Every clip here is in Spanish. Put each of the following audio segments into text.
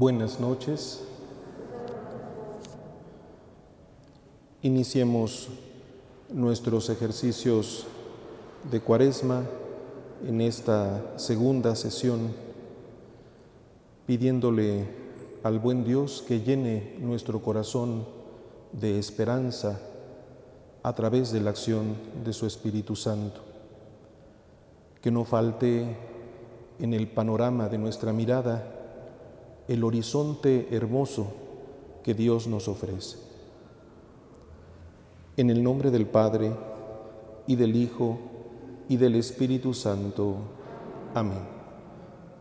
Buenas noches. Iniciemos nuestros ejercicios de cuaresma en esta segunda sesión, pidiéndole al buen Dios que llene nuestro corazón de esperanza a través de la acción de su Espíritu Santo. Que no falte en el panorama de nuestra mirada el horizonte hermoso que Dios nos ofrece. En el nombre del Padre, y del Hijo, y del Espíritu Santo. Amén.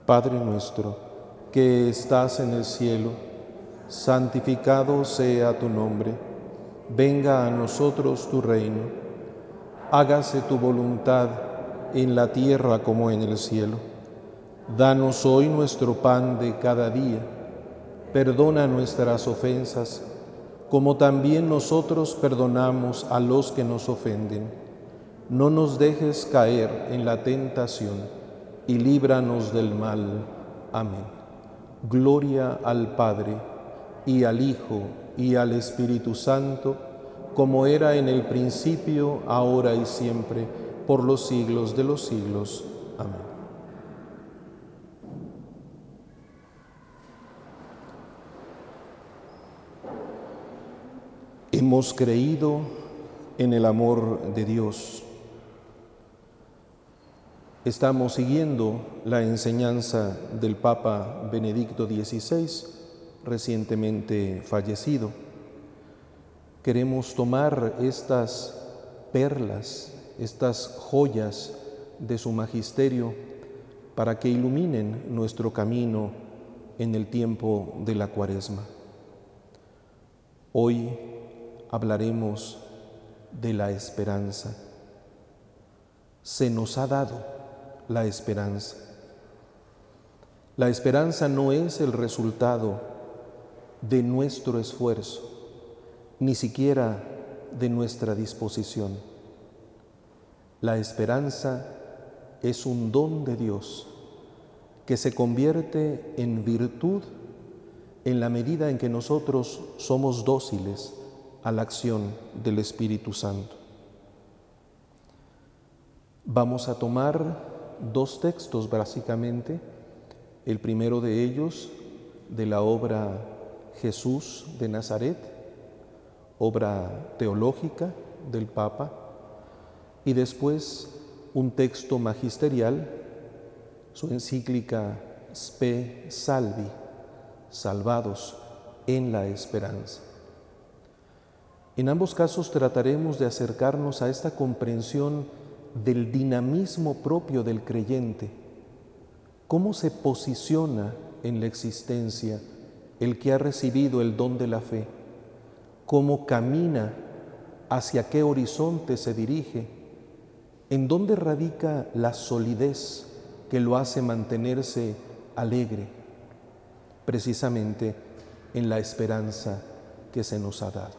Padre nuestro, que estás en el cielo, santificado sea tu nombre, venga a nosotros tu reino, hágase tu voluntad en la tierra como en el cielo. Danos hoy nuestro pan de cada día. Perdona nuestras ofensas, como también nosotros perdonamos a los que nos ofenden. No nos dejes caer en la tentación y líbranos del mal. Amén. Gloria al Padre y al Hijo y al Espíritu Santo, como era en el principio, ahora y siempre, por los siglos de los siglos. Amén. Hemos creído en el amor de Dios. Estamos siguiendo la enseñanza del Papa Benedicto XVI, recientemente fallecido. Queremos tomar estas perlas, estas joyas de su magisterio para que iluminen nuestro camino en el tiempo de la cuaresma. Hoy hablaremos de la esperanza. Se nos ha dado la esperanza. La esperanza no es el resultado de nuestro esfuerzo, ni siquiera de nuestra disposición. La esperanza es un don de Dios que se convierte en virtud en la medida en que nosotros somos dóciles a la acción del Espíritu Santo. Vamos a tomar dos textos básicamente, el primero de ellos de la obra Jesús de Nazaret, obra teológica del Papa, y después un texto magisterial, su encíclica Spe Salvi, salvados en la esperanza. En ambos casos trataremos de acercarnos a esta comprensión del dinamismo propio del creyente, cómo se posiciona en la existencia el que ha recibido el don de la fe, cómo camina, hacia qué horizonte se dirige, en dónde radica la solidez que lo hace mantenerse alegre, precisamente en la esperanza que se nos ha dado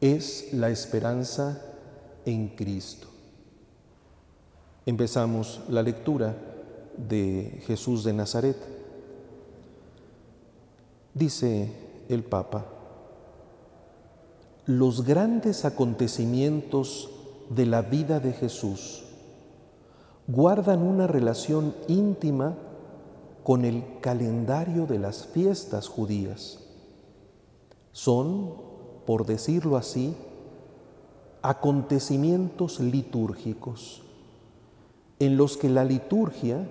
es la esperanza en Cristo. Empezamos la lectura de Jesús de Nazaret. Dice el Papa, los grandes acontecimientos de la vida de Jesús guardan una relación íntima con el calendario de las fiestas judías. Son por decirlo así, acontecimientos litúrgicos en los que la liturgia,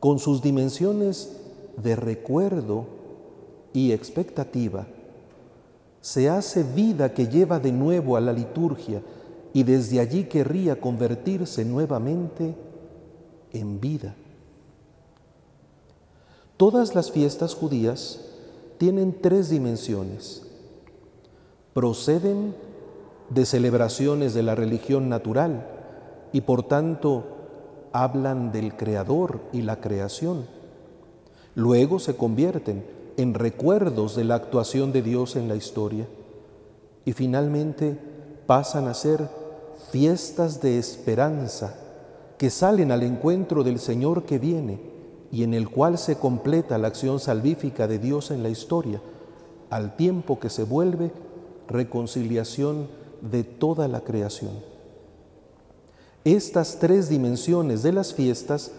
con sus dimensiones de recuerdo y expectativa, se hace vida que lleva de nuevo a la liturgia y desde allí querría convertirse nuevamente en vida. Todas las fiestas judías tienen tres dimensiones proceden de celebraciones de la religión natural y por tanto hablan del Creador y la creación. Luego se convierten en recuerdos de la actuación de Dios en la historia y finalmente pasan a ser fiestas de esperanza que salen al encuentro del Señor que viene y en el cual se completa la acción salvífica de Dios en la historia, al tiempo que se vuelve reconciliación de toda la creación. Estas tres dimensiones de las fiestas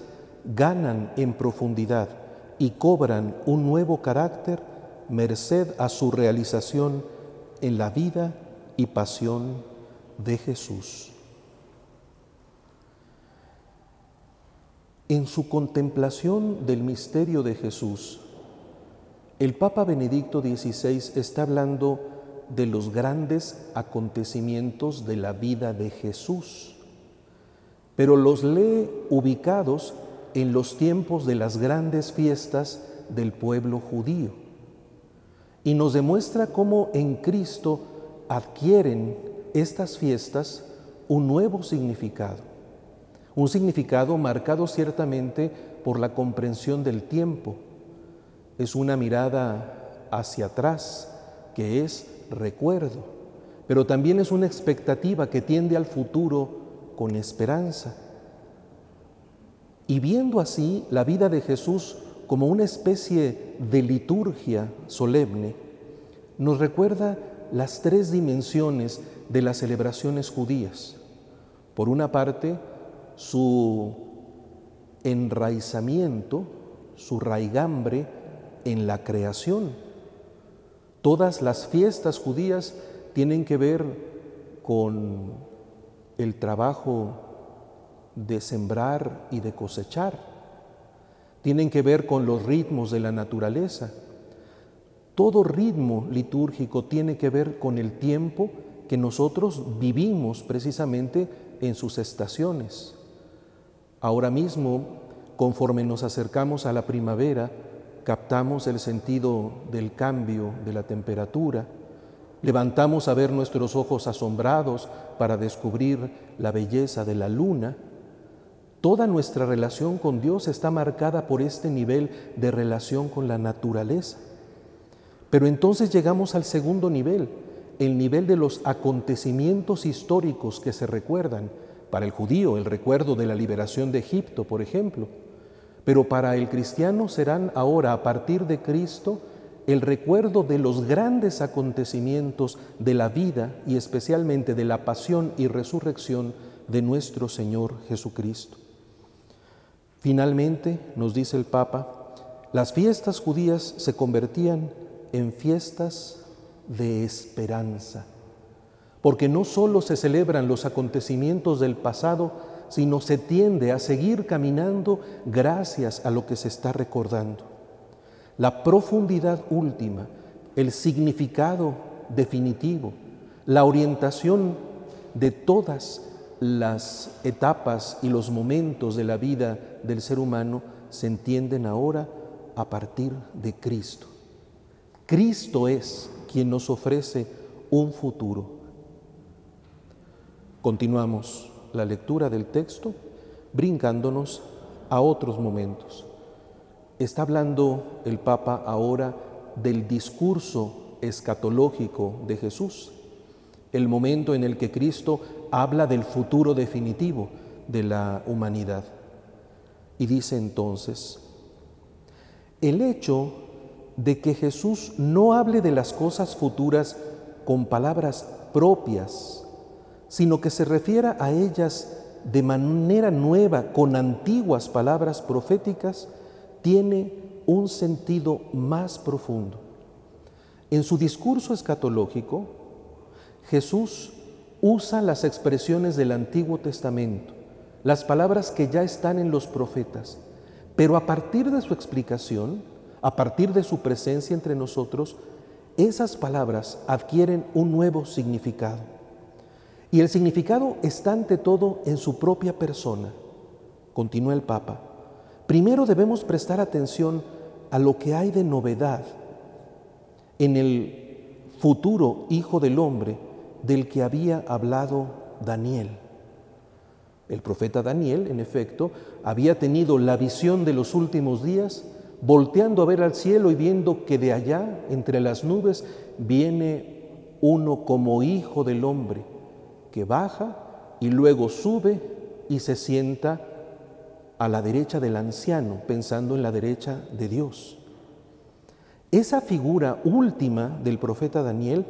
ganan en profundidad y cobran un nuevo carácter merced a su realización en la vida y pasión de Jesús. En su contemplación del misterio de Jesús, el Papa Benedicto XVI está hablando de los grandes acontecimientos de la vida de Jesús, pero los lee ubicados en los tiempos de las grandes fiestas del pueblo judío y nos demuestra cómo en Cristo adquieren estas fiestas un nuevo significado, un significado marcado ciertamente por la comprensión del tiempo. Es una mirada hacia atrás que es recuerdo, pero también es una expectativa que tiende al futuro con esperanza. Y viendo así la vida de Jesús como una especie de liturgia solemne, nos recuerda las tres dimensiones de las celebraciones judías. Por una parte, su enraizamiento, su raigambre en la creación. Todas las fiestas judías tienen que ver con el trabajo de sembrar y de cosechar. Tienen que ver con los ritmos de la naturaleza. Todo ritmo litúrgico tiene que ver con el tiempo que nosotros vivimos precisamente en sus estaciones. Ahora mismo, conforme nos acercamos a la primavera, captamos el sentido del cambio de la temperatura, levantamos a ver nuestros ojos asombrados para descubrir la belleza de la luna, Toda nuestra relación con Dios está marcada por este nivel de relación con la naturaleza. Pero entonces llegamos al segundo nivel, el nivel de los acontecimientos históricos que se recuerdan. Para el judío, el recuerdo de la liberación de Egipto, por ejemplo. Pero para el cristiano serán ahora, a partir de Cristo, el recuerdo de los grandes acontecimientos de la vida y especialmente de la pasión y resurrección de nuestro Señor Jesucristo. Finalmente, nos dice el Papa, las fiestas judías se convertían en fiestas de esperanza, porque no solo se celebran los acontecimientos del pasado, sino se tiende a seguir caminando gracias a lo que se está recordando. La profundidad última, el significado definitivo, la orientación de todas las etapas y los momentos de la vida del ser humano se entienden ahora a partir de Cristo. Cristo es quien nos ofrece un futuro. Continuamos la lectura del texto brincándonos a otros momentos. Está hablando el Papa ahora del discurso escatológico de Jesús, el momento en el que Cristo habla del futuro definitivo de la humanidad. Y dice entonces, el hecho de que Jesús no hable de las cosas futuras con palabras propias, sino que se refiera a ellas de manera nueva, con antiguas palabras proféticas, tiene un sentido más profundo. En su discurso escatológico, Jesús usa las expresiones del Antiguo Testamento, las palabras que ya están en los profetas, pero a partir de su explicación, a partir de su presencia entre nosotros, esas palabras adquieren un nuevo significado. Y el significado está ante todo en su propia persona, continúa el Papa. Primero debemos prestar atención a lo que hay de novedad en el futuro Hijo del Hombre, del que había hablado Daniel. El profeta Daniel, en efecto, había tenido la visión de los últimos días, volteando a ver al cielo y viendo que de allá, entre las nubes, viene uno como hijo del hombre, que baja y luego sube y se sienta a la derecha del anciano, pensando en la derecha de Dios. Esa figura última del profeta Daniel,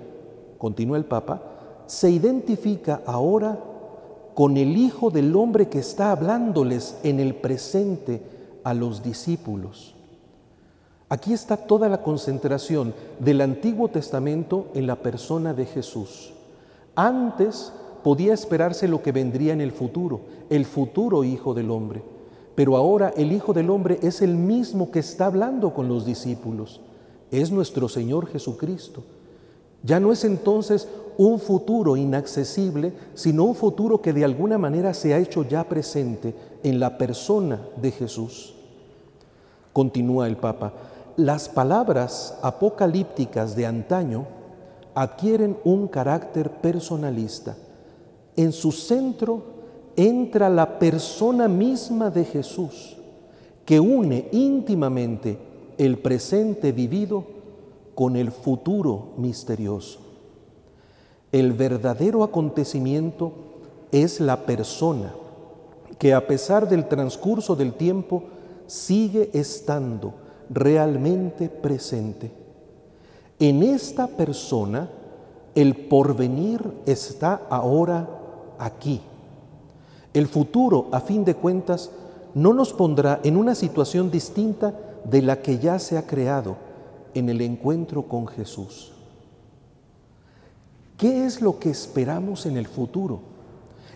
continúa el Papa, se identifica ahora con el Hijo del Hombre que está hablándoles en el presente a los discípulos. Aquí está toda la concentración del Antiguo Testamento en la persona de Jesús. Antes podía esperarse lo que vendría en el futuro, el futuro Hijo del Hombre, pero ahora el Hijo del Hombre es el mismo que está hablando con los discípulos, es nuestro Señor Jesucristo. Ya no es entonces un futuro inaccesible, sino un futuro que de alguna manera se ha hecho ya presente en la persona de Jesús. Continúa el Papa, las palabras apocalípticas de antaño adquieren un carácter personalista. En su centro entra la persona misma de Jesús, que une íntimamente el presente vivido con el futuro misterioso. El verdadero acontecimiento es la persona que a pesar del transcurso del tiempo sigue estando realmente presente. En esta persona el porvenir está ahora aquí. El futuro, a fin de cuentas, no nos pondrá en una situación distinta de la que ya se ha creado en el encuentro con Jesús. ¿Qué es lo que esperamos en el futuro?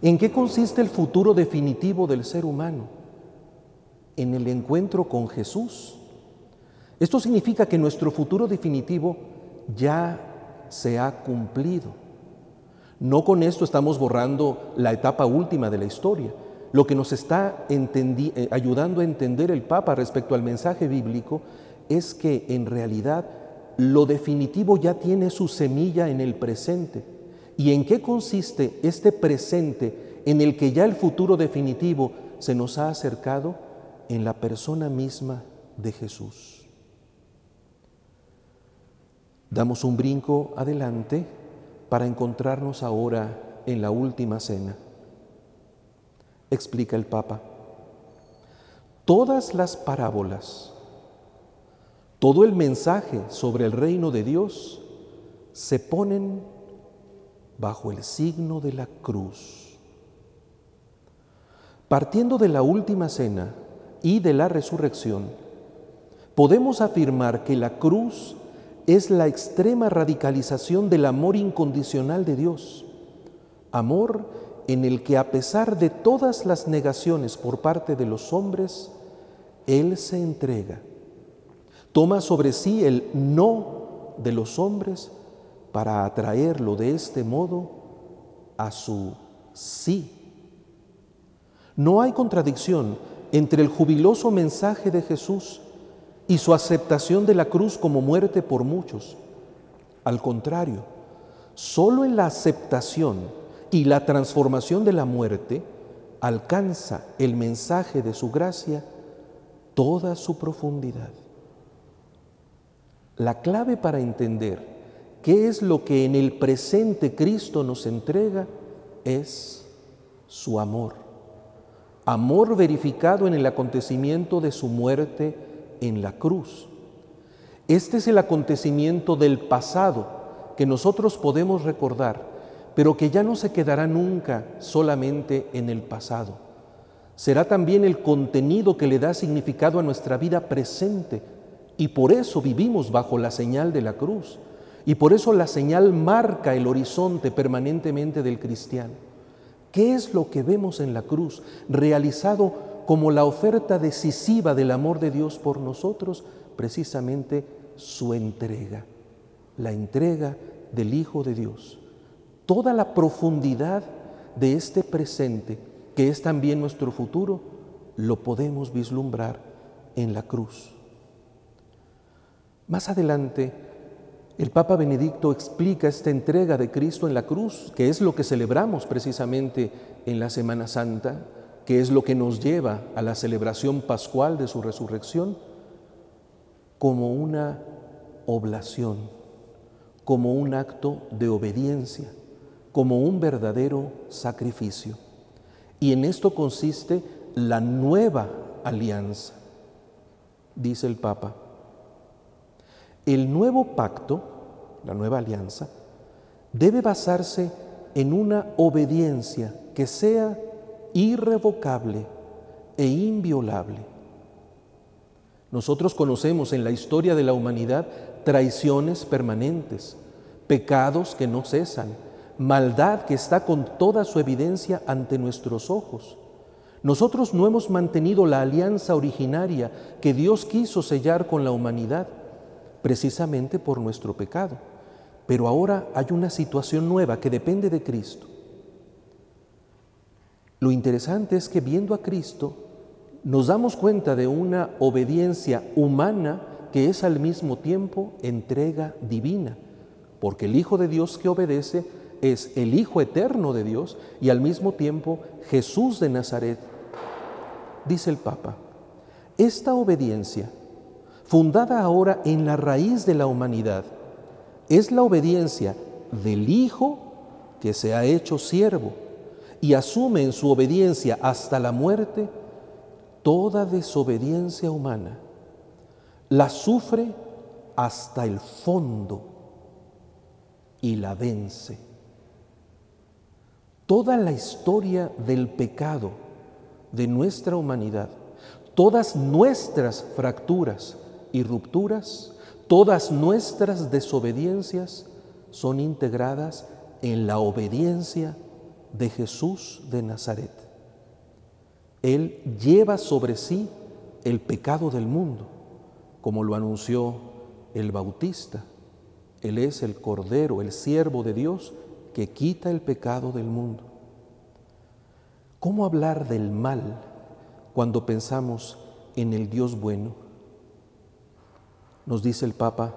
¿En qué consiste el futuro definitivo del ser humano? En el encuentro con Jesús. Esto significa que nuestro futuro definitivo ya se ha cumplido. No con esto estamos borrando la etapa última de la historia. Lo que nos está eh, ayudando a entender el Papa respecto al mensaje bíblico es que en realidad lo definitivo ya tiene su semilla en el presente. ¿Y en qué consiste este presente en el que ya el futuro definitivo se nos ha acercado? En la persona misma de Jesús. Damos un brinco adelante para encontrarnos ahora en la última cena. Explica el Papa. Todas las parábolas, todo el mensaje sobre el reino de Dios se ponen bajo el signo de la cruz. Partiendo de la última cena y de la resurrección, podemos afirmar que la cruz es la extrema radicalización del amor incondicional de Dios, amor en el que a pesar de todas las negaciones por parte de los hombres, Él se entrega, toma sobre sí el no de los hombres para atraerlo de este modo a su sí. No hay contradicción entre el jubiloso mensaje de Jesús y su aceptación de la cruz como muerte por muchos. Al contrario, solo en la aceptación y la transformación de la muerte alcanza el mensaje de su gracia toda su profundidad. La clave para entender qué es lo que en el presente Cristo nos entrega es su amor. Amor verificado en el acontecimiento de su muerte en la cruz. Este es el acontecimiento del pasado que nosotros podemos recordar, pero que ya no se quedará nunca solamente en el pasado. Será también el contenido que le da significado a nuestra vida presente y por eso vivimos bajo la señal de la cruz. Y por eso la señal marca el horizonte permanentemente del cristiano. ¿Qué es lo que vemos en la cruz realizado como la oferta decisiva del amor de Dios por nosotros, precisamente su entrega, la entrega del Hijo de Dios. Toda la profundidad de este presente, que es también nuestro futuro, lo podemos vislumbrar en la cruz. Más adelante, el Papa Benedicto explica esta entrega de Cristo en la cruz, que es lo que celebramos precisamente en la Semana Santa, que es lo que nos lleva a la celebración pascual de su resurrección, como una oblación, como un acto de obediencia, como un verdadero sacrificio. Y en esto consiste la nueva alianza, dice el Papa. El nuevo pacto, la nueva alianza, debe basarse en una obediencia que sea irrevocable e inviolable. Nosotros conocemos en la historia de la humanidad traiciones permanentes, pecados que no cesan, maldad que está con toda su evidencia ante nuestros ojos. Nosotros no hemos mantenido la alianza originaria que Dios quiso sellar con la humanidad, precisamente por nuestro pecado. Pero ahora hay una situación nueva que depende de Cristo. Lo interesante es que viendo a Cristo, nos damos cuenta de una obediencia humana que es al mismo tiempo entrega divina, porque el Hijo de Dios que obedece es el Hijo eterno de Dios y al mismo tiempo Jesús de Nazaret. Dice el Papa, esta obediencia, fundada ahora en la raíz de la humanidad, es la obediencia del Hijo que se ha hecho siervo y asume en su obediencia hasta la muerte toda desobediencia humana. La sufre hasta el fondo y la vence. Toda la historia del pecado de nuestra humanidad, todas nuestras fracturas y rupturas, todas nuestras desobediencias son integradas en la obediencia de Jesús de Nazaret. Él lleva sobre sí el pecado del mundo, como lo anunció el Bautista. Él es el Cordero, el siervo de Dios que quita el pecado del mundo. ¿Cómo hablar del mal cuando pensamos en el Dios bueno? Nos dice el Papa,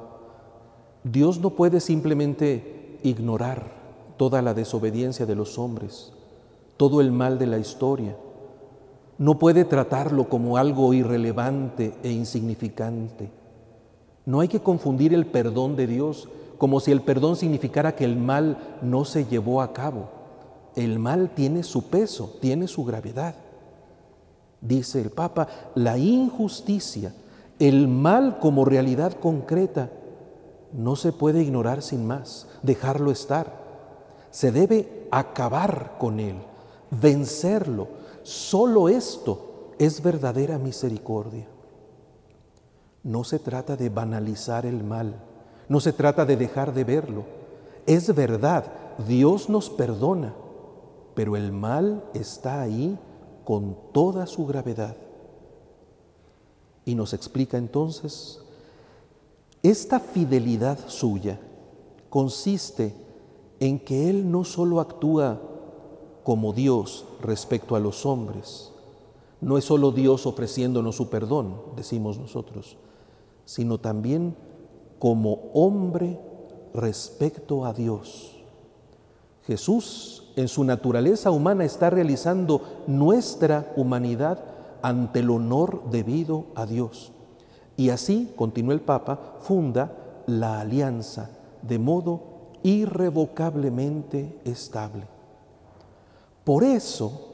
Dios no puede simplemente ignorar toda la desobediencia de los hombres, todo el mal de la historia. No puede tratarlo como algo irrelevante e insignificante. No hay que confundir el perdón de Dios como si el perdón significara que el mal no se llevó a cabo. El mal tiene su peso, tiene su gravedad. Dice el Papa, la injusticia, el mal como realidad concreta, no se puede ignorar sin más, dejarlo estar. Se debe acabar con él, vencerlo. Solo esto es verdadera misericordia. No se trata de banalizar el mal, no se trata de dejar de verlo. Es verdad, Dios nos perdona, pero el mal está ahí con toda su gravedad. Y nos explica entonces, esta fidelidad suya consiste en que Él no solo actúa como Dios respecto a los hombres, no es solo Dios ofreciéndonos su perdón, decimos nosotros, sino también como hombre respecto a Dios. Jesús en su naturaleza humana está realizando nuestra humanidad ante el honor debido a Dios. Y así, continúa el Papa, funda la alianza de modo irrevocablemente estable. Por eso,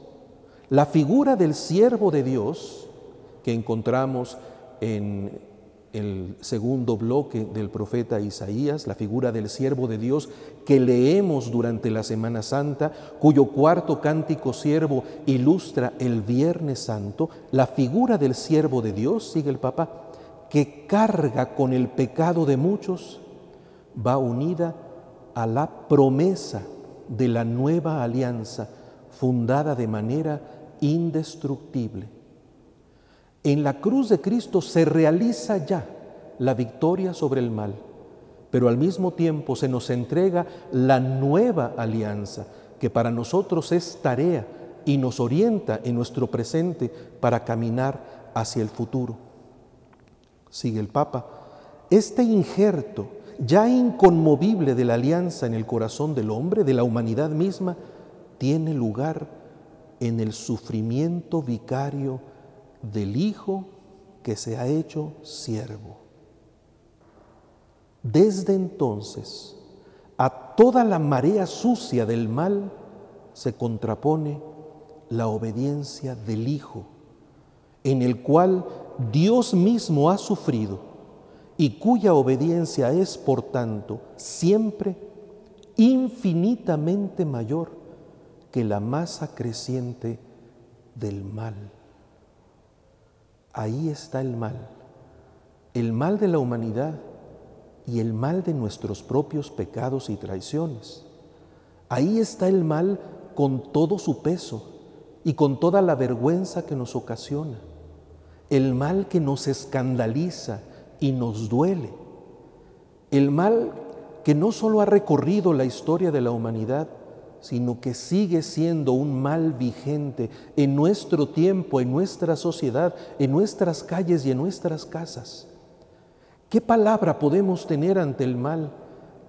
la figura del siervo de Dios que encontramos en el segundo bloque del profeta Isaías, la figura del siervo de Dios que leemos durante la Semana Santa, cuyo cuarto cántico siervo ilustra el Viernes Santo, la figura del siervo de Dios, sigue el Papa, que carga con el pecado de muchos, va unida a la promesa de la nueva alianza fundada de manera indestructible en la cruz de Cristo se realiza ya la victoria sobre el mal, pero al mismo tiempo se nos entrega la nueva alianza, que para nosotros es tarea y nos orienta en nuestro presente para caminar hacia el futuro. Sigue el Papa, este injerto ya inconmovible de la alianza en el corazón del hombre, de la humanidad misma, tiene lugar en el sufrimiento vicario del Hijo que se ha hecho siervo. Desde entonces, a toda la marea sucia del mal se contrapone la obediencia del Hijo, en el cual Dios mismo ha sufrido y cuya obediencia es, por tanto, siempre infinitamente mayor que la masa creciente del mal. Ahí está el mal, el mal de la humanidad y el mal de nuestros propios pecados y traiciones. Ahí está el mal con todo su peso y con toda la vergüenza que nos ocasiona. El mal que nos escandaliza y nos duele. El mal que no solo ha recorrido la historia de la humanidad, sino que sigue siendo un mal vigente en nuestro tiempo, en nuestra sociedad, en nuestras calles y en nuestras casas. ¿Qué palabra podemos tener ante el mal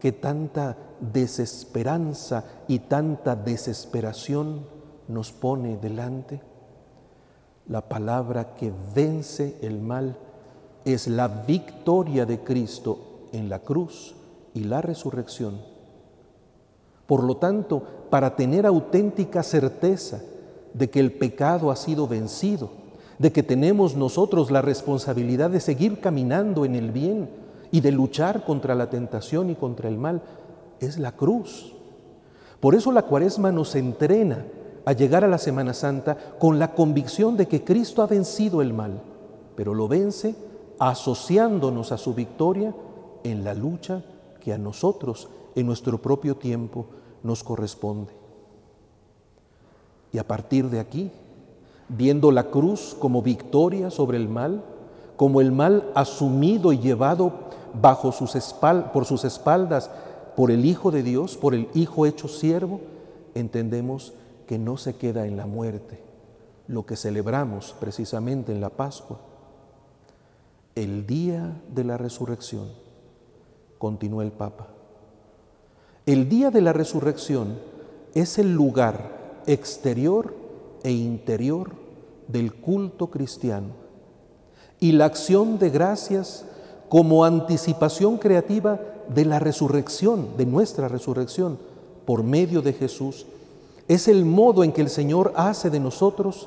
que tanta desesperanza y tanta desesperación nos pone delante? La palabra que vence el mal es la victoria de Cristo en la cruz y la resurrección. Por lo tanto, para tener auténtica certeza de que el pecado ha sido vencido, de que tenemos nosotros la responsabilidad de seguir caminando en el bien y de luchar contra la tentación y contra el mal, es la cruz. Por eso la cuaresma nos entrena a llegar a la Semana Santa con la convicción de que Cristo ha vencido el mal, pero lo vence asociándonos a su victoria en la lucha que a nosotros, en nuestro propio tiempo, nos corresponde. Y a partir de aquí, viendo la cruz como victoria sobre el mal, como el mal asumido y llevado bajo sus por sus espaldas por el Hijo de Dios, por el Hijo hecho siervo, entendemos que no se queda en la muerte, lo que celebramos precisamente en la Pascua, el día de la resurrección, continúa el Papa. El día de la resurrección es el lugar exterior e interior del culto cristiano y la acción de gracias como anticipación creativa de la resurrección, de nuestra resurrección por medio de Jesús, es el modo en que el Señor hace de nosotros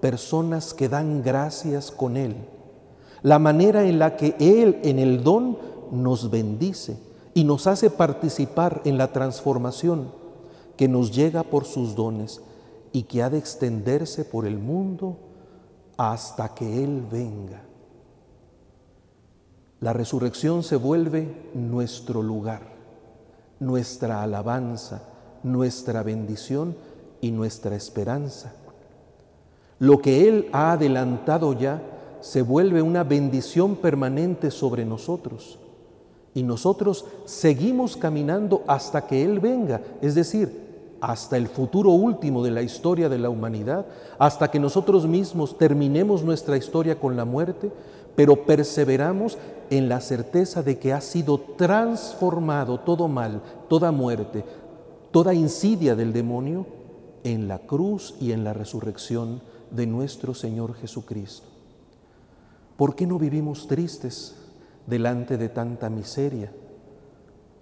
personas que dan gracias con Él la manera en la que Él en el don nos bendice y nos hace participar en la transformación que nos llega por sus dones y que ha de extenderse por el mundo hasta que Él venga. La resurrección se vuelve nuestro lugar, nuestra alabanza, nuestra bendición y nuestra esperanza. Lo que Él ha adelantado ya, se vuelve una bendición permanente sobre nosotros. Y nosotros seguimos caminando hasta que Él venga, es decir, hasta el futuro último de la historia de la humanidad, hasta que nosotros mismos terminemos nuestra historia con la muerte, pero perseveramos en la certeza de que ha sido transformado todo mal, toda muerte, toda insidia del demonio en la cruz y en la resurrección de nuestro Señor Jesucristo. ¿Por qué no vivimos tristes delante de tanta miseria?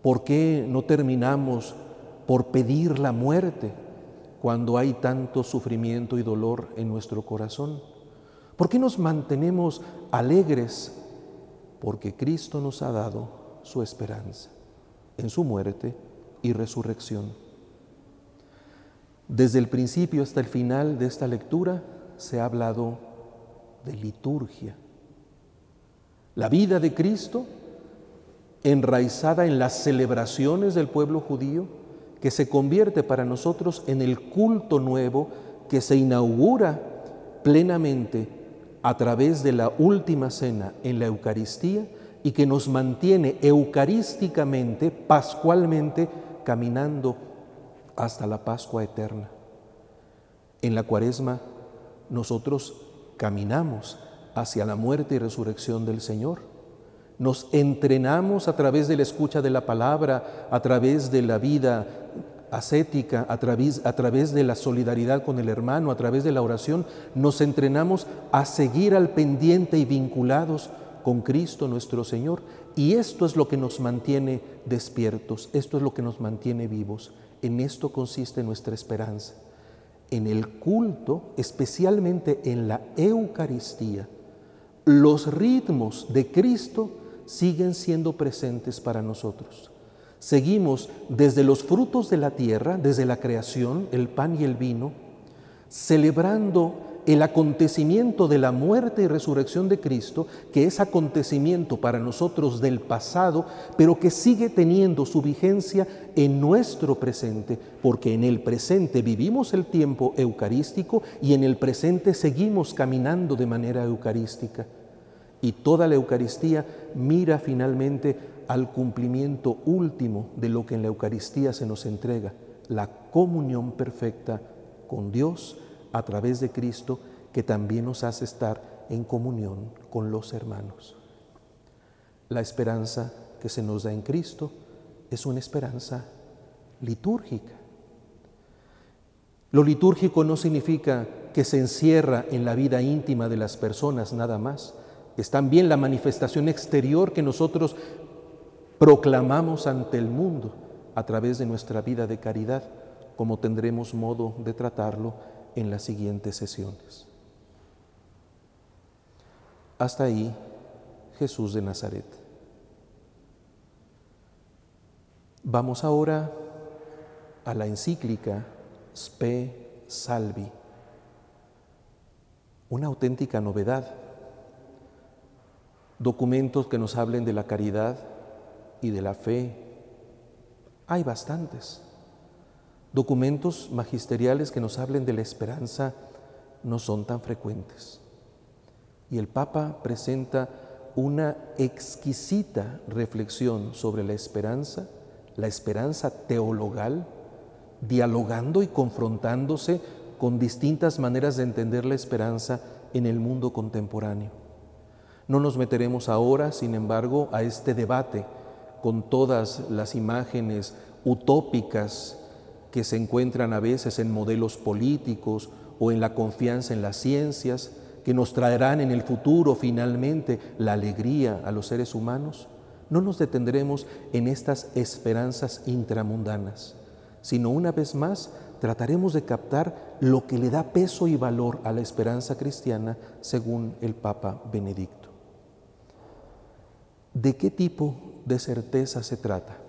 ¿Por qué no terminamos por pedir la muerte cuando hay tanto sufrimiento y dolor en nuestro corazón? ¿Por qué nos mantenemos alegres? Porque Cristo nos ha dado su esperanza en su muerte y resurrección. Desde el principio hasta el final de esta lectura se ha hablado de liturgia la vida de Cristo, enraizada en las celebraciones del pueblo judío, que se convierte para nosotros en el culto nuevo que se inaugura plenamente a través de la última cena en la Eucaristía y que nos mantiene eucarísticamente, pascualmente, caminando hasta la Pascua eterna. En la cuaresma nosotros caminamos hacia la muerte y resurrección del Señor. Nos entrenamos a través de la escucha de la palabra, a través de la vida ascética, a través, a través de la solidaridad con el hermano, a través de la oración, nos entrenamos a seguir al pendiente y vinculados con Cristo nuestro Señor. Y esto es lo que nos mantiene despiertos, esto es lo que nos mantiene vivos. En esto consiste nuestra esperanza, en el culto, especialmente en la Eucaristía, los ritmos de Cristo siguen siendo presentes para nosotros. Seguimos desde los frutos de la tierra, desde la creación, el pan y el vino, celebrando el acontecimiento de la muerte y resurrección de Cristo, que es acontecimiento para nosotros del pasado, pero que sigue teniendo su vigencia en nuestro presente, porque en el presente vivimos el tiempo eucarístico y en el presente seguimos caminando de manera eucarística. Y toda la Eucaristía mira finalmente al cumplimiento último de lo que en la Eucaristía se nos entrega, la comunión perfecta con Dios a través de Cristo que también nos hace estar en comunión con los hermanos. La esperanza que se nos da en Cristo es una esperanza litúrgica. Lo litúrgico no significa que se encierra en la vida íntima de las personas nada más. Es también la manifestación exterior que nosotros proclamamos ante el mundo a través de nuestra vida de caridad, como tendremos modo de tratarlo en las siguientes sesiones. Hasta ahí Jesús de Nazaret. Vamos ahora a la encíclica Spe Salvi, una auténtica novedad, documentos que nos hablen de la caridad y de la fe. Hay bastantes. Documentos magisteriales que nos hablen de la esperanza no son tan frecuentes. Y el Papa presenta una exquisita reflexión sobre la esperanza, la esperanza teologal, dialogando y confrontándose con distintas maneras de entender la esperanza en el mundo contemporáneo. No nos meteremos ahora, sin embargo, a este debate con todas las imágenes utópicas que se encuentran a veces en modelos políticos o en la confianza en las ciencias, que nos traerán en el futuro finalmente la alegría a los seres humanos, no nos detendremos en estas esperanzas intramundanas, sino una vez más trataremos de captar lo que le da peso y valor a la esperanza cristiana según el Papa Benedicto. ¿De qué tipo de certeza se trata?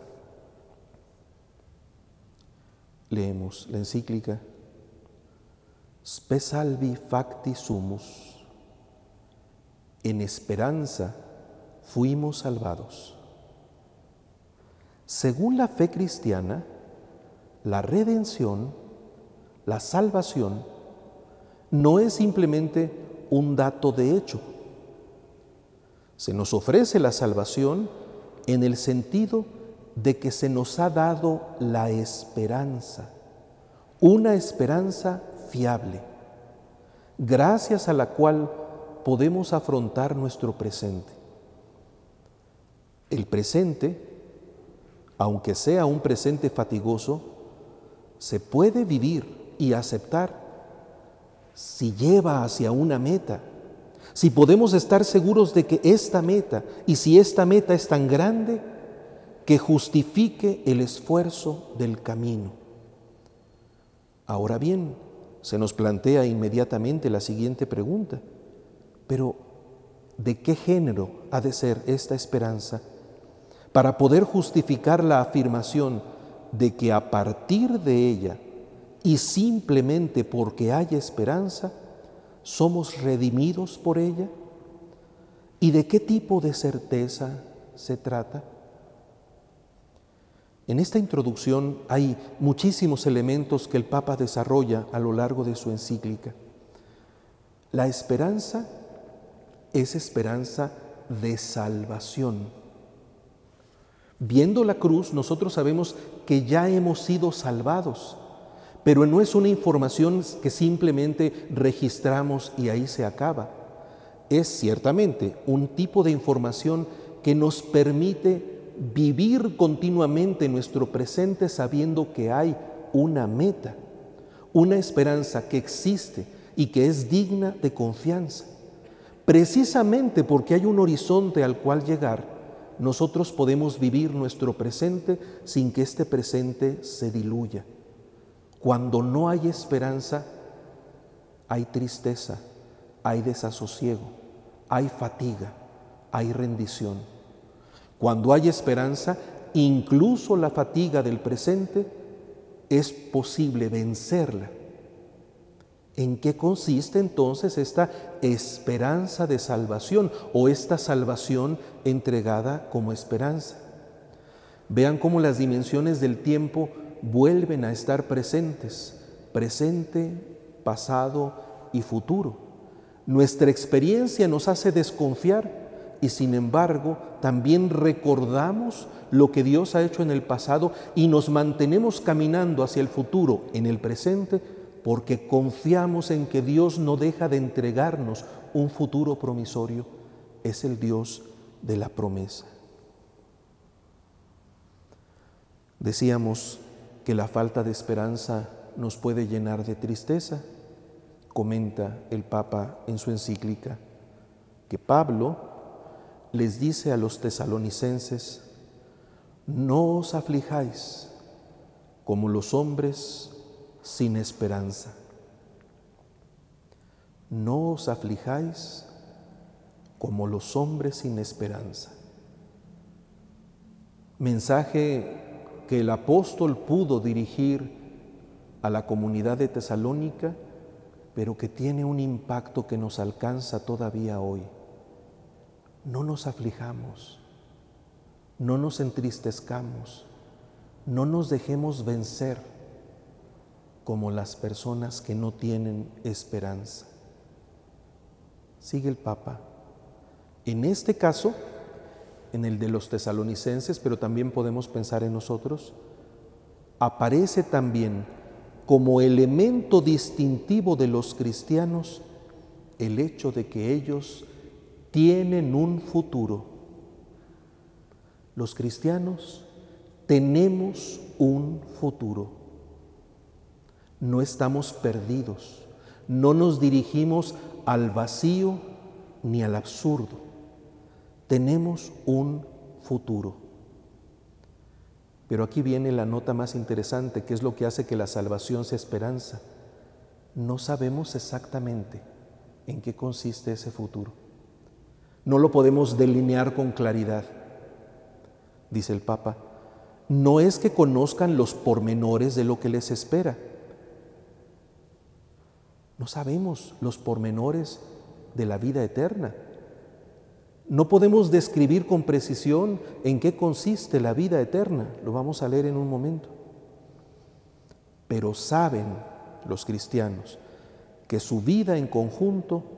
Leemos la encíclica Spe salvi facti sumus. En esperanza fuimos salvados. Según la fe cristiana, la redención, la salvación, no es simplemente un dato de hecho. Se nos ofrece la salvación en el sentido de que se nos ha dado la esperanza, una esperanza fiable, gracias a la cual podemos afrontar nuestro presente. El presente, aunque sea un presente fatigoso, se puede vivir y aceptar si lleva hacia una meta, si podemos estar seguros de que esta meta, y si esta meta es tan grande, que justifique el esfuerzo del camino. Ahora bien, se nos plantea inmediatamente la siguiente pregunta, pero ¿de qué género ha de ser esta esperanza para poder justificar la afirmación de que a partir de ella y simplemente porque haya esperanza, somos redimidos por ella? ¿Y de qué tipo de certeza se trata? En esta introducción hay muchísimos elementos que el Papa desarrolla a lo largo de su encíclica. La esperanza es esperanza de salvación. Viendo la cruz, nosotros sabemos que ya hemos sido salvados, pero no es una información que simplemente registramos y ahí se acaba. Es ciertamente un tipo de información que nos permite vivir continuamente nuestro presente sabiendo que hay una meta, una esperanza que existe y que es digna de confianza. Precisamente porque hay un horizonte al cual llegar, nosotros podemos vivir nuestro presente sin que este presente se diluya. Cuando no hay esperanza, hay tristeza, hay desasosiego, hay fatiga, hay rendición. Cuando hay esperanza, incluso la fatiga del presente, es posible vencerla. ¿En qué consiste entonces esta esperanza de salvación o esta salvación entregada como esperanza? Vean cómo las dimensiones del tiempo vuelven a estar presentes, presente, pasado y futuro. Nuestra experiencia nos hace desconfiar y sin embargo también recordamos lo que Dios ha hecho en el pasado y nos mantenemos caminando hacia el futuro en el presente porque confiamos en que Dios no deja de entregarnos un futuro promisorio. Es el Dios de la promesa. Decíamos que la falta de esperanza nos puede llenar de tristeza, comenta el Papa en su encíclica, que Pablo les dice a los tesalonicenses, no os aflijáis como los hombres sin esperanza. No os aflijáis como los hombres sin esperanza. Mensaje que el apóstol pudo dirigir a la comunidad de Tesalónica, pero que tiene un impacto que nos alcanza todavía hoy. No nos aflijamos, no nos entristezcamos, no nos dejemos vencer como las personas que no tienen esperanza. Sigue el Papa. En este caso, en el de los tesalonicenses, pero también podemos pensar en nosotros, aparece también como elemento distintivo de los cristianos el hecho de que ellos tienen un futuro. Los cristianos tenemos un futuro. No estamos perdidos, no nos dirigimos al vacío ni al absurdo tenemos un futuro. Pero aquí viene la nota más interesante, que es lo que hace que la salvación sea esperanza. No sabemos exactamente en qué consiste ese futuro. No lo podemos delinear con claridad, dice el Papa. No es que conozcan los pormenores de lo que les espera. No sabemos los pormenores de la vida eterna. No podemos describir con precisión en qué consiste la vida eterna, lo vamos a leer en un momento. Pero saben los cristianos que su vida en conjunto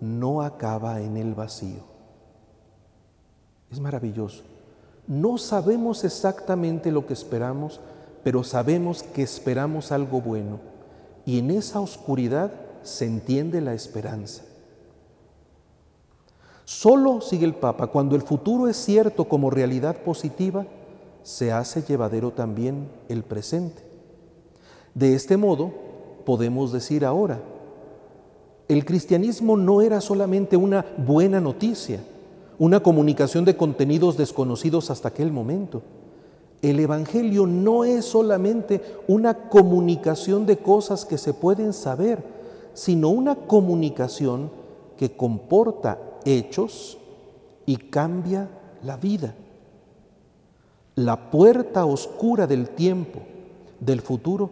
no acaba en el vacío. Es maravilloso. No sabemos exactamente lo que esperamos, pero sabemos que esperamos algo bueno. Y en esa oscuridad se entiende la esperanza. Solo, sigue el Papa, cuando el futuro es cierto como realidad positiva, se hace llevadero también el presente. De este modo, podemos decir ahora, el cristianismo no era solamente una buena noticia, una comunicación de contenidos desconocidos hasta aquel momento. El Evangelio no es solamente una comunicación de cosas que se pueden saber, sino una comunicación que comporta hechos y cambia la vida. La puerta oscura del tiempo, del futuro,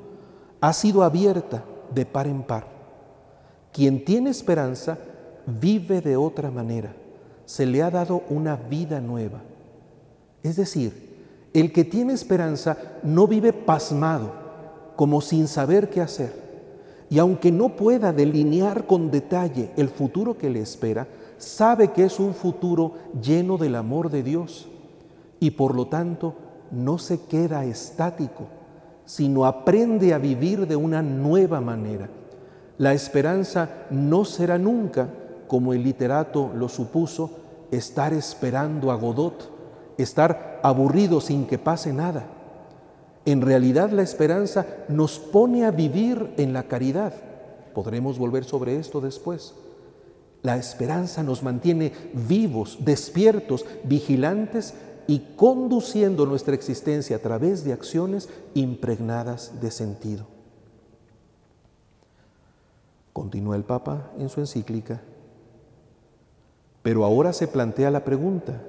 ha sido abierta de par en par. Quien tiene esperanza vive de otra manera. Se le ha dado una vida nueva. Es decir, el que tiene esperanza no vive pasmado, como sin saber qué hacer. Y aunque no pueda delinear con detalle el futuro que le espera, sabe que es un futuro lleno del amor de Dios y por lo tanto no se queda estático, sino aprende a vivir de una nueva manera. La esperanza no será nunca, como el literato lo supuso, estar esperando a Godot, estar aburrido sin que pase nada. En realidad la esperanza nos pone a vivir en la caridad. Podremos volver sobre esto después. La esperanza nos mantiene vivos, despiertos, vigilantes y conduciendo nuestra existencia a través de acciones impregnadas de sentido. Continúa el Papa en su encíclica. Pero ahora se plantea la pregunta,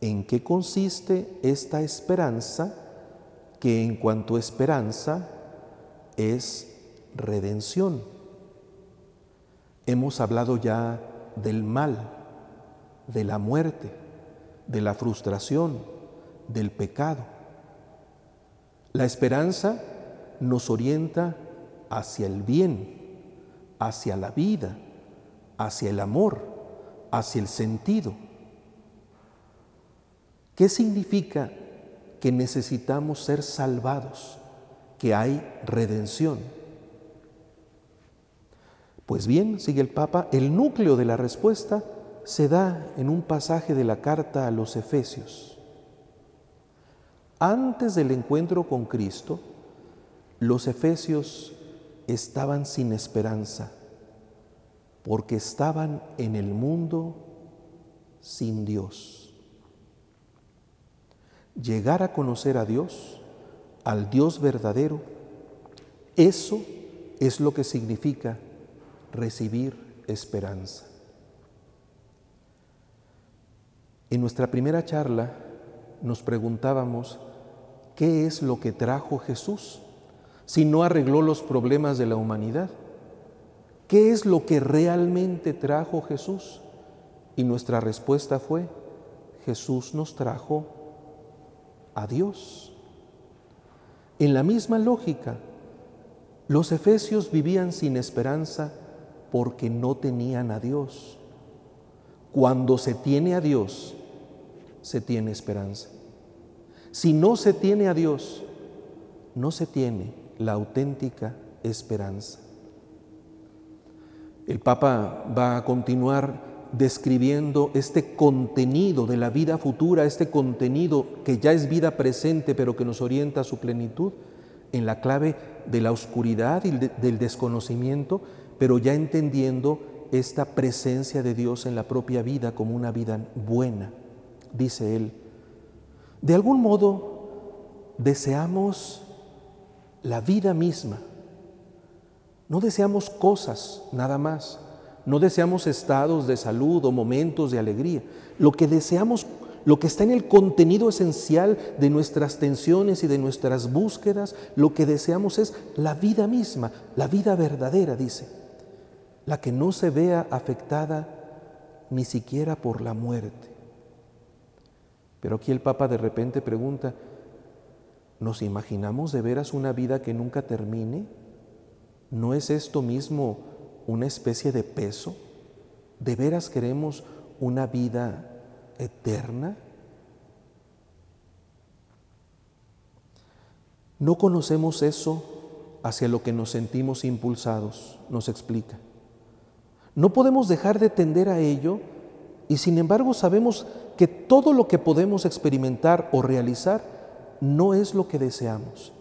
¿en qué consiste esta esperanza que en cuanto esperanza es redención? Hemos hablado ya del mal, de la muerte, de la frustración, del pecado. La esperanza nos orienta hacia el bien, hacia la vida, hacia el amor, hacia el sentido. ¿Qué significa que necesitamos ser salvados, que hay redención? Pues bien, sigue el Papa, el núcleo de la respuesta se da en un pasaje de la carta a los Efesios. Antes del encuentro con Cristo, los Efesios estaban sin esperanza, porque estaban en el mundo sin Dios. Llegar a conocer a Dios, al Dios verdadero, eso es lo que significa recibir esperanza. En nuestra primera charla nos preguntábamos, ¿qué es lo que trajo Jesús si no arregló los problemas de la humanidad? ¿Qué es lo que realmente trajo Jesús? Y nuestra respuesta fue, Jesús nos trajo a Dios. En la misma lógica, los efesios vivían sin esperanza porque no tenían a Dios. Cuando se tiene a Dios, se tiene esperanza. Si no se tiene a Dios, no se tiene la auténtica esperanza. El Papa va a continuar describiendo este contenido de la vida futura, este contenido que ya es vida presente pero que nos orienta a su plenitud en la clave de la oscuridad y del desconocimiento, pero ya entendiendo esta presencia de Dios en la propia vida como una vida buena dice él, de algún modo deseamos la vida misma. No deseamos cosas nada más. No deseamos estados de salud o momentos de alegría. Lo que deseamos, lo que está en el contenido esencial de nuestras tensiones y de nuestras búsquedas, lo que deseamos es la vida misma, la vida verdadera, dice. La que no se vea afectada ni siquiera por la muerte. Pero aquí el Papa de repente pregunta, ¿nos imaginamos de veras una vida que nunca termine? ¿No es esto mismo una especie de peso? ¿De veras queremos una vida eterna? No conocemos eso hacia lo que nos sentimos impulsados, nos explica. No podemos dejar de tender a ello y sin embargo sabemos que todo lo que podemos experimentar o realizar no es lo que deseamos.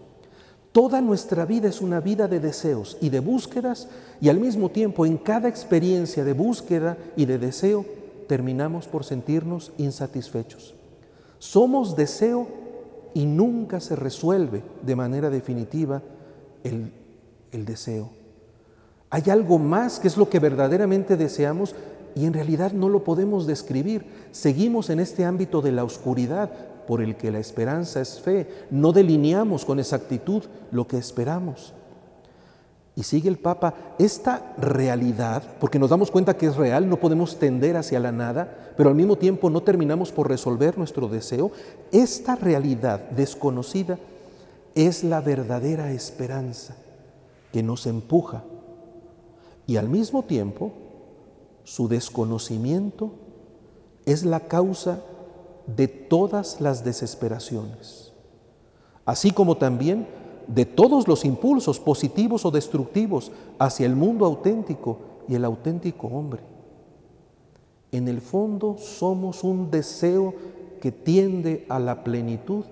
Toda nuestra vida es una vida de deseos y de búsquedas y al mismo tiempo en cada experiencia de búsqueda y de deseo terminamos por sentirnos insatisfechos. Somos deseo y nunca se resuelve de manera definitiva el, el deseo. Hay algo más que es lo que verdaderamente deseamos y en realidad no lo podemos describir. Seguimos en este ámbito de la oscuridad por el que la esperanza es fe. No delineamos con exactitud lo que esperamos. Y sigue el Papa, esta realidad, porque nos damos cuenta que es real, no podemos tender hacia la nada, pero al mismo tiempo no terminamos por resolver nuestro deseo, esta realidad desconocida es la verdadera esperanza que nos empuja y al mismo tiempo su desconocimiento es la causa de todas las desesperaciones, así como también de todos los impulsos positivos o destructivos hacia el mundo auténtico y el auténtico hombre. En el fondo somos un deseo que tiende a la plenitud,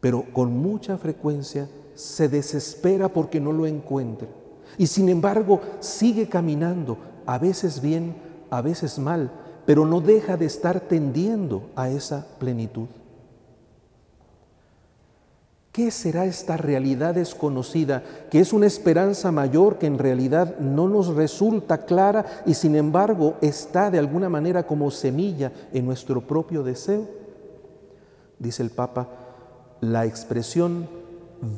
pero con mucha frecuencia se desespera porque no lo encuentra. Y sin embargo sigue caminando a veces bien, a veces mal, pero no deja de estar tendiendo a esa plenitud. ¿Qué será esta realidad desconocida, que es una esperanza mayor que en realidad no nos resulta clara y sin embargo está de alguna manera como semilla en nuestro propio deseo? Dice el Papa, la expresión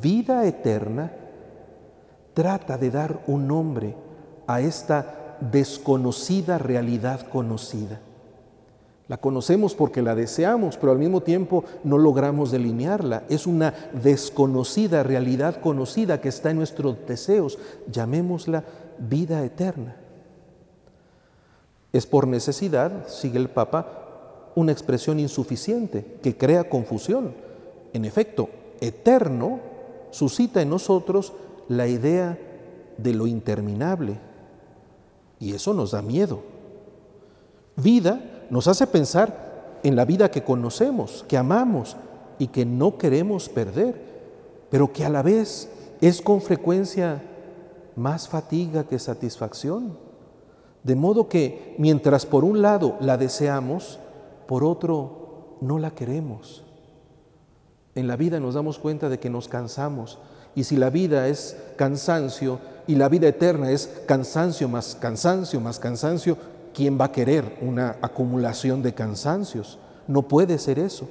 vida eterna trata de dar un nombre a esta desconocida realidad conocida. La conocemos porque la deseamos, pero al mismo tiempo no logramos delinearla. Es una desconocida realidad conocida que está en nuestros deseos. Llamémosla vida eterna. Es por necesidad, sigue el Papa, una expresión insuficiente que crea confusión. En efecto, eterno suscita en nosotros la idea de lo interminable. Y eso nos da miedo. Vida nos hace pensar en la vida que conocemos, que amamos y que no queremos perder, pero que a la vez es con frecuencia más fatiga que satisfacción. De modo que mientras por un lado la deseamos, por otro no la queremos. En la vida nos damos cuenta de que nos cansamos y si la vida es cansancio y la vida eterna es cansancio más cansancio más cansancio, ¿quién va a querer una acumulación de cansancios? No puede ser eso.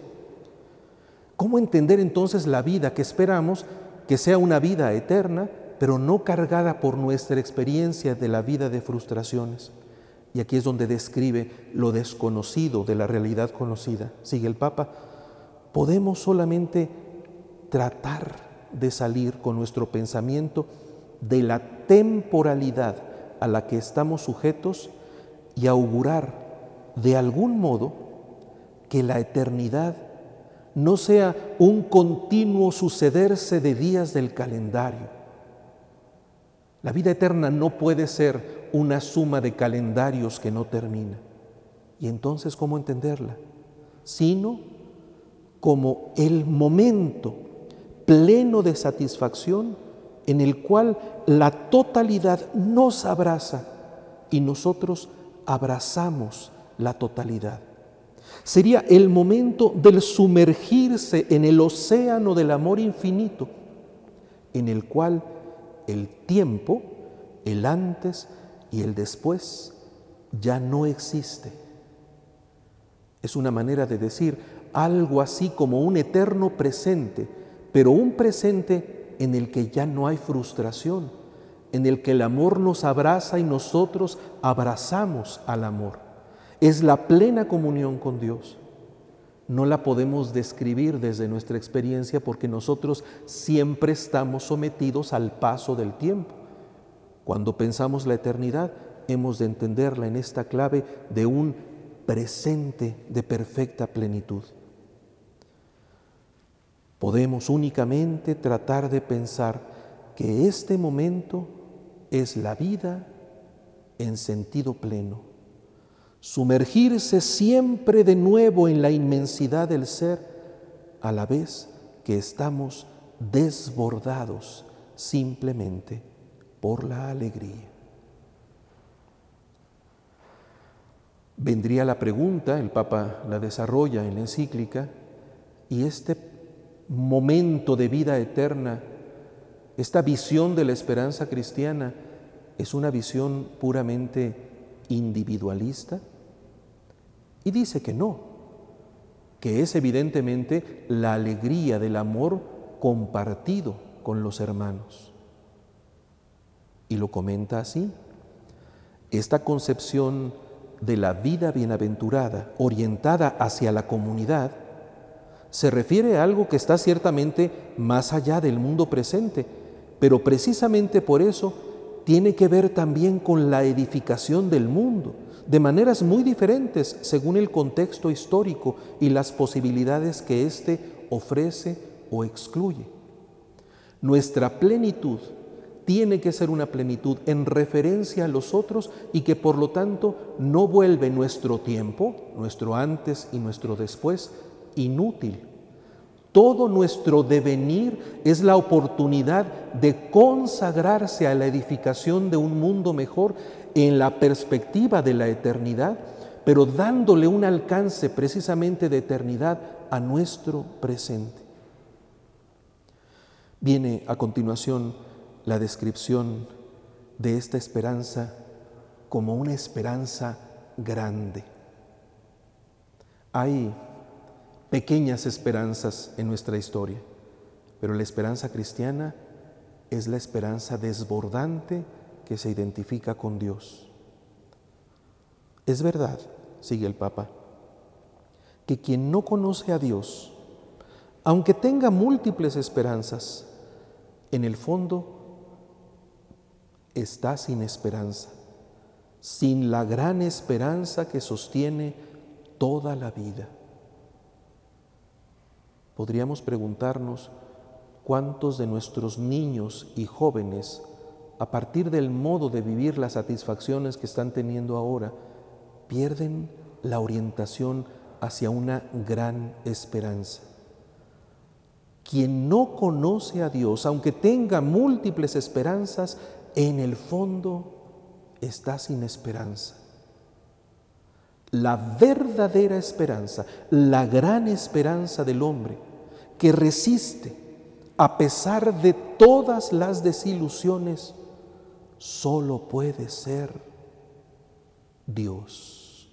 ¿Cómo entender entonces la vida que esperamos que sea una vida eterna, pero no cargada por nuestra experiencia de la vida de frustraciones? Y aquí es donde describe lo desconocido de la realidad conocida. Sigue el Papa, podemos solamente tratar de salir con nuestro pensamiento de la temporalidad a la que estamos sujetos y augurar de algún modo que la eternidad no sea un continuo sucederse de días del calendario. La vida eterna no puede ser una suma de calendarios que no termina. ¿Y entonces cómo entenderla? Sino como el momento pleno de satisfacción en el cual la totalidad nos abraza y nosotros abrazamos la totalidad. Sería el momento del sumergirse en el océano del amor infinito, en el cual el tiempo, el antes y el después ya no existe. Es una manera de decir algo así como un eterno presente, pero un presente en el que ya no hay frustración en el que el amor nos abraza y nosotros abrazamos al amor. Es la plena comunión con Dios. No la podemos describir desde nuestra experiencia porque nosotros siempre estamos sometidos al paso del tiempo. Cuando pensamos la eternidad, hemos de entenderla en esta clave de un presente de perfecta plenitud. Podemos únicamente tratar de pensar que este momento es la vida en sentido pleno. Sumergirse siempre de nuevo en la inmensidad del ser a la vez que estamos desbordados simplemente por la alegría. Vendría la pregunta, el Papa la desarrolla en la encíclica, y este momento de vida eterna esta visión de la esperanza cristiana es una visión puramente individualista y dice que no, que es evidentemente la alegría del amor compartido con los hermanos. Y lo comenta así. Esta concepción de la vida bienaventurada, orientada hacia la comunidad, se refiere a algo que está ciertamente más allá del mundo presente, pero precisamente por eso tiene que ver también con la edificación del mundo, de maneras muy diferentes según el contexto histórico y las posibilidades que éste ofrece o excluye. Nuestra plenitud tiene que ser una plenitud en referencia a los otros y que por lo tanto no vuelve nuestro tiempo, nuestro antes y nuestro después, inútil todo nuestro devenir es la oportunidad de consagrarse a la edificación de un mundo mejor en la perspectiva de la eternidad, pero dándole un alcance precisamente de eternidad a nuestro presente. Viene a continuación la descripción de esta esperanza como una esperanza grande. Hay pequeñas esperanzas en nuestra historia, pero la esperanza cristiana es la esperanza desbordante que se identifica con Dios. Es verdad, sigue el Papa, que quien no conoce a Dios, aunque tenga múltiples esperanzas, en el fondo está sin esperanza, sin la gran esperanza que sostiene toda la vida. Podríamos preguntarnos cuántos de nuestros niños y jóvenes, a partir del modo de vivir las satisfacciones que están teniendo ahora, pierden la orientación hacia una gran esperanza. Quien no conoce a Dios, aunque tenga múltiples esperanzas, en el fondo está sin esperanza. La verdadera esperanza, la gran esperanza del hombre que resiste a pesar de todas las desilusiones, solo puede ser Dios.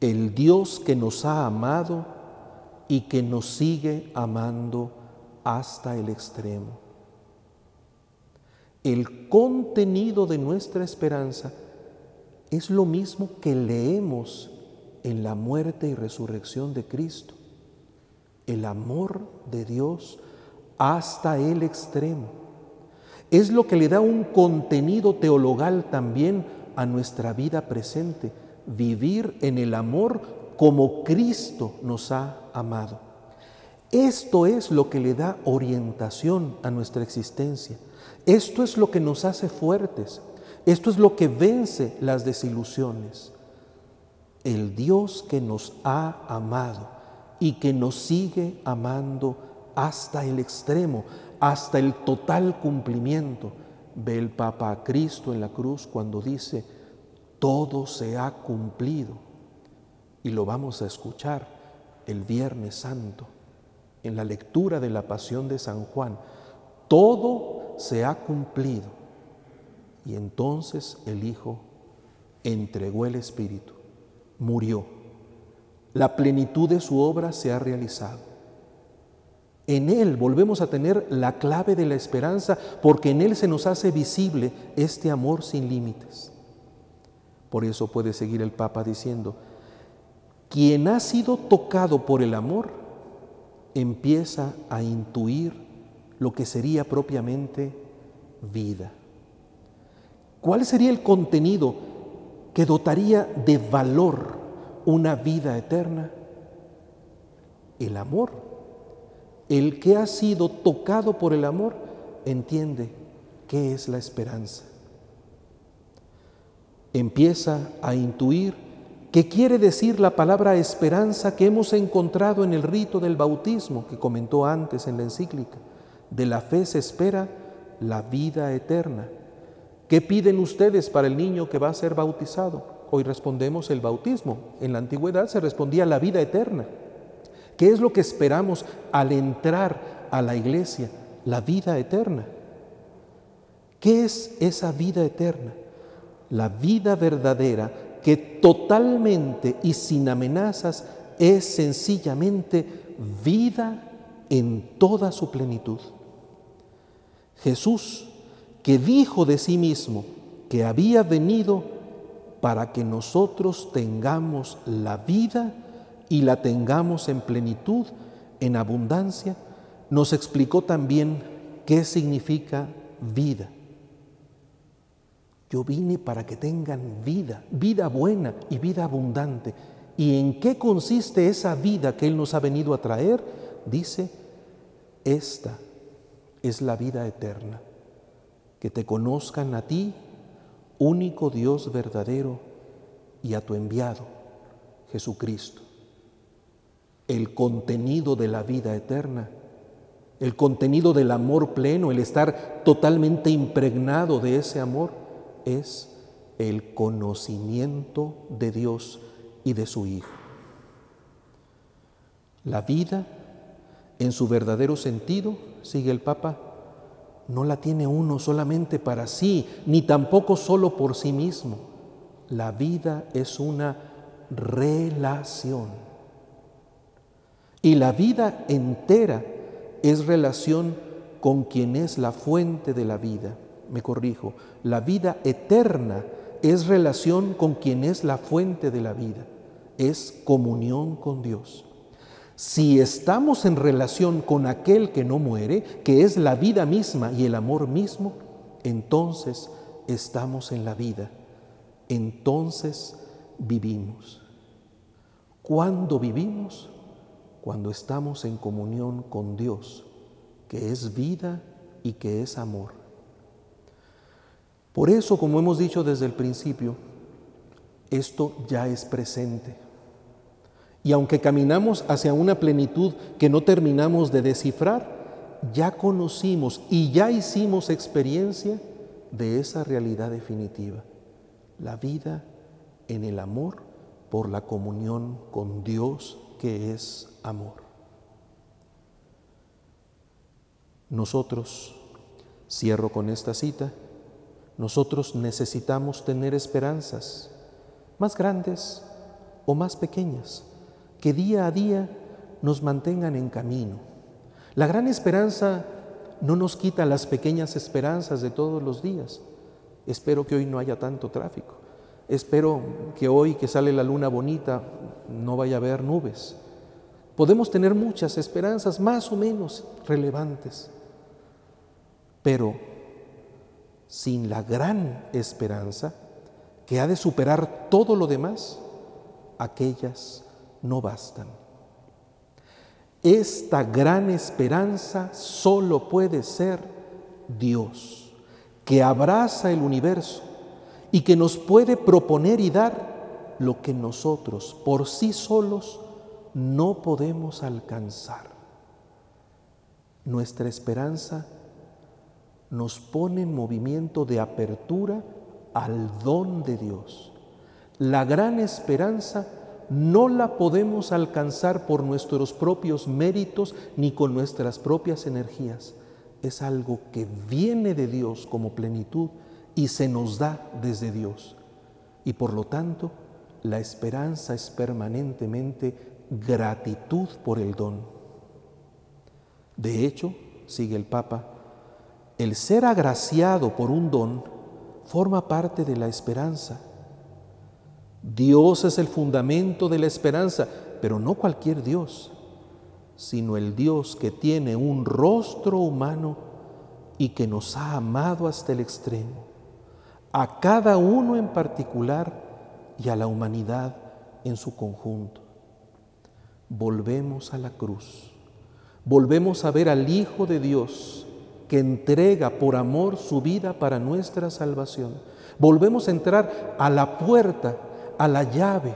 El Dios que nos ha amado y que nos sigue amando hasta el extremo. El contenido de nuestra esperanza es lo mismo que leemos en la muerte y resurrección de Cristo. El amor de Dios hasta el extremo. Es lo que le da un contenido teologal también a nuestra vida presente, vivir en el amor como Cristo nos ha amado. Esto es lo que le da orientación a nuestra existencia. Esto es lo que nos hace fuertes. Esto es lo que vence las desilusiones. El Dios que nos ha amado y que nos sigue amando hasta el extremo, hasta el total cumplimiento. Ve el Papa a Cristo en la cruz cuando dice, todo se ha cumplido. Y lo vamos a escuchar el Viernes Santo en la lectura de la Pasión de San Juan. Todo se ha cumplido. Y entonces el Hijo entregó el Espíritu, murió. La plenitud de su obra se ha realizado. En Él volvemos a tener la clave de la esperanza porque en Él se nos hace visible este amor sin límites. Por eso puede seguir el Papa diciendo, quien ha sido tocado por el amor empieza a intuir lo que sería propiamente vida. ¿Cuál sería el contenido que dotaría de valor una vida eterna? El amor el que ha sido tocado por el amor entiende qué es la esperanza. Empieza a intuir qué quiere decir la palabra esperanza que hemos encontrado en el rito del bautismo que comentó antes en la encíclica. De la fe se espera la vida eterna. ¿Qué piden ustedes para el niño que va a ser bautizado? Hoy respondemos el bautismo. En la antigüedad se respondía la vida eterna. ¿Qué es lo que esperamos al entrar a la iglesia? La vida eterna. ¿Qué es esa vida eterna? La vida verdadera que totalmente y sin amenazas es sencillamente vida en toda su plenitud. Jesús, que dijo de sí mismo que había venido para que nosotros tengamos la vida y la tengamos en plenitud, en abundancia, nos explicó también qué significa vida. Yo vine para que tengan vida, vida buena y vida abundante. ¿Y en qué consiste esa vida que Él nos ha venido a traer? Dice, esta es la vida eterna, que te conozcan a ti, único Dios verdadero, y a tu enviado, Jesucristo el contenido de la vida eterna, el contenido del amor pleno, el estar totalmente impregnado de ese amor, es el conocimiento de Dios y de su Hijo. La vida En su verdadero sentido, sigue el Papa, no la tiene uno solamente para sí, ni tampoco solo por sí mismo. La vida es una relación. Y la vida entera es relación con quien es la fuente de la vida. Me corrijo, la vida eterna es relación con quien es la fuente de la vida, es comunión con Dios. Si estamos en relación con aquel que no muere, que es la vida misma y el amor mismo, entonces estamos en la vida, entonces vivimos. ¿Cuándo vivimos? Cuando estamos en comunión con Dios, que es vida y que es amor. Por eso, como hemos dicho desde el principio, esto ya es presente. Y aunque caminamos hacia una plenitud que no terminamos de descifrar, ya conocimos y ya hicimos experiencia de esa realidad definitiva, la vida en el amor por la comunión con Dios que es amor. Nosotros, cierro con esta cita, nosotros necesitamos tener esperanzas, más grandes o más pequeñas, que día a día nos mantengan en camino. La gran esperanza no nos quita las pequeñas esperanzas de todos los días. Espero que hoy no haya tanto tráfico. Espero que hoy que sale la luna bonita no vaya a haber nubes. Podemos tener muchas esperanzas más o menos relevantes, pero sin la gran esperanza que ha de superar todo lo demás, aquellas no bastan. Esta gran esperanza solo puede ser Dios, que abraza el universo y que nos puede proponer y dar lo que nosotros por sí solos no podemos alcanzar. Nuestra esperanza nos pone en movimiento de apertura al don de Dios. La gran esperanza no la podemos alcanzar por nuestros propios méritos ni con nuestras propias energías. Es algo que viene de Dios como plenitud y se nos da desde Dios. Y por lo tanto, la esperanza es permanentemente gratitud por el don. De hecho, sigue el Papa, el ser agraciado por un don forma parte de la esperanza. Dios es el fundamento de la esperanza, pero no cualquier Dios, sino el Dios que tiene un rostro humano y que nos ha amado hasta el extremo, a cada uno en particular y a la humanidad en su conjunto. Volvemos a la cruz, volvemos a ver al Hijo de Dios, que entrega por amor su vida para nuestra salvación. Volvemos a entrar a la puerta, a la llave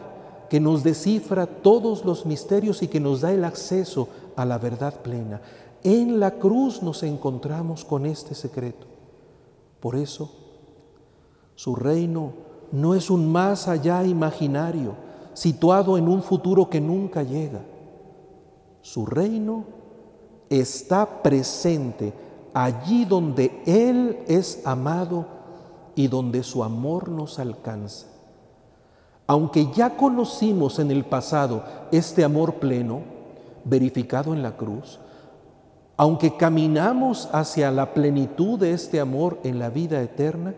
que nos descifra todos los misterios y que nos da el acceso a la verdad plena. En la cruz nos encontramos con este secreto. Por eso, su reino no es un más allá imaginario, situado en un futuro que nunca llega. Su reino está presente allí donde Él es amado y donde su amor nos alcanza. Aunque ya conocimos en el pasado este amor pleno, verificado en la cruz, aunque caminamos hacia la plenitud de este amor en la vida eterna,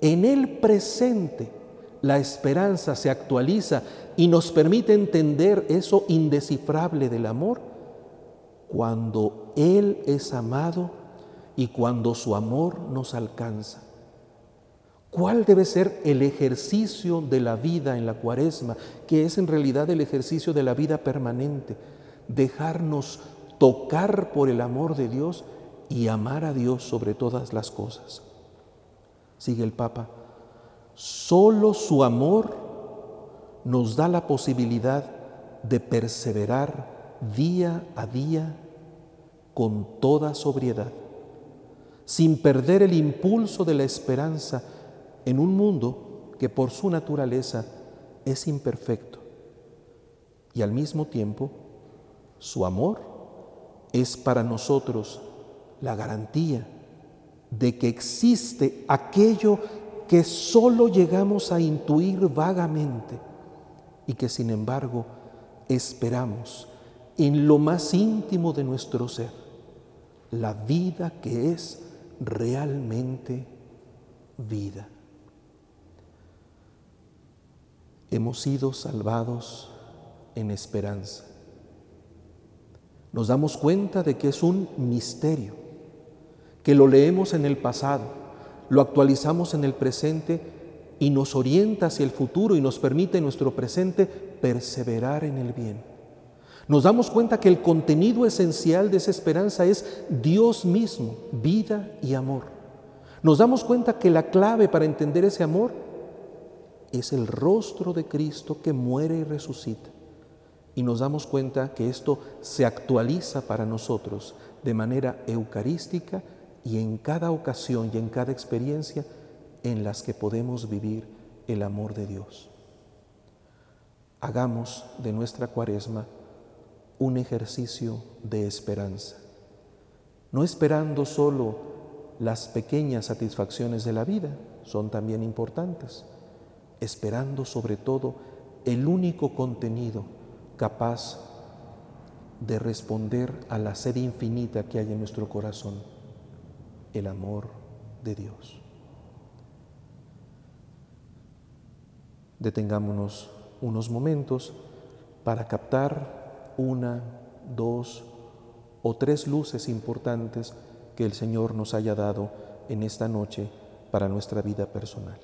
en el presente la esperanza se actualiza y nos permite entender eso indescifrable del amor cuando Él es amado y cuando su amor nos alcanza. ¿Cuál debe ser el ejercicio de la vida en la cuaresma, que es en realidad el ejercicio de la vida permanente? Dejarnos tocar por el amor de Dios y amar a Dios sobre todas las cosas. Sigue el Papa, solo su amor nos da la posibilidad de perseverar día a día con toda sobriedad sin perder el impulso de la esperanza en un mundo que por su naturaleza es imperfecto. Y al mismo tiempo, su amor es para nosotros la garantía de que existe aquello que solo llegamos a intuir vagamente y que sin embargo esperamos en lo más íntimo de nuestro ser, la vida que es realmente vida. Hemos sido salvados en esperanza. Nos damos cuenta de que es un misterio, que lo leemos en el pasado, lo actualizamos en el presente y nos orienta hacia el futuro y nos permite en nuestro presente perseverar en el bien. Nos damos cuenta que el contenido esencial de esa esperanza es Dios mismo, vida y amor. Nos damos cuenta que la clave para entender ese amor es el rostro de Cristo que muere y resucita. Y nos damos cuenta que esto se actualiza para nosotros de manera eucarística y en cada ocasión y en cada experiencia en las que podemos vivir el amor de Dios. Hagamos de nuestra cuaresma un ejercicio de esperanza, no esperando solo las pequeñas satisfacciones de la vida, son también importantes, esperando sobre todo el único contenido capaz de responder a la sed infinita que hay en nuestro corazón, el amor de Dios. Detengámonos unos momentos para captar una, dos o tres luces importantes que el Señor nos haya dado en esta noche para nuestra vida personal.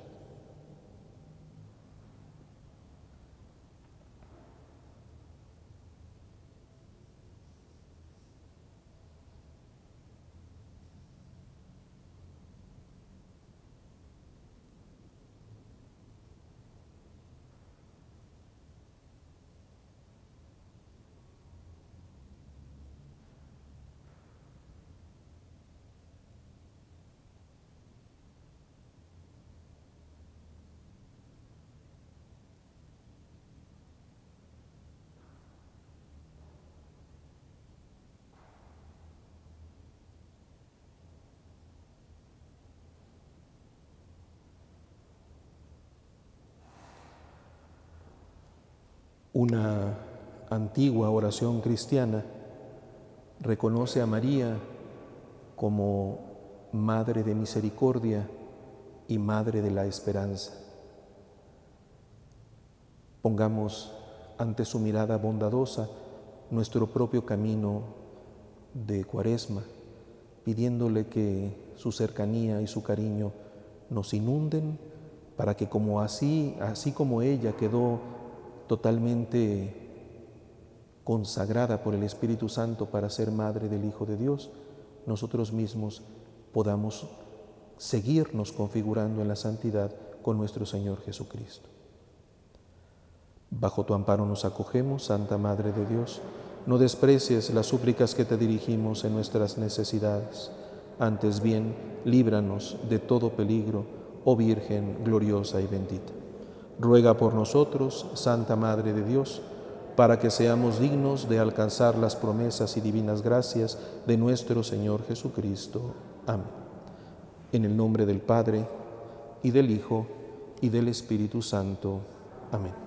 Una antigua oración cristiana reconoce a María como Madre de Misericordia y Madre de la Esperanza. Pongamos ante su mirada bondadosa nuestro propio camino de cuaresma, pidiéndole que su cercanía y su cariño nos inunden para que como así, así como ella quedó totalmente consagrada por el Espíritu Santo para ser madre del Hijo de Dios, nosotros mismos podamos seguirnos configurando en la santidad con nuestro Señor Jesucristo. Bajo tu amparo nos acogemos, Santa Madre de Dios. No desprecies las súplicas que te dirigimos en nuestras necesidades. Antes bien, líbranos de todo peligro, oh Virgen gloriosa y bendita ruega por nosotros, Santa Madre de Dios, para que seamos dignos de alcanzar las promesas y divinas gracias de nuestro Señor Jesucristo. Amén. En el nombre del Padre, y del Hijo, y del Espíritu Santo. Amén.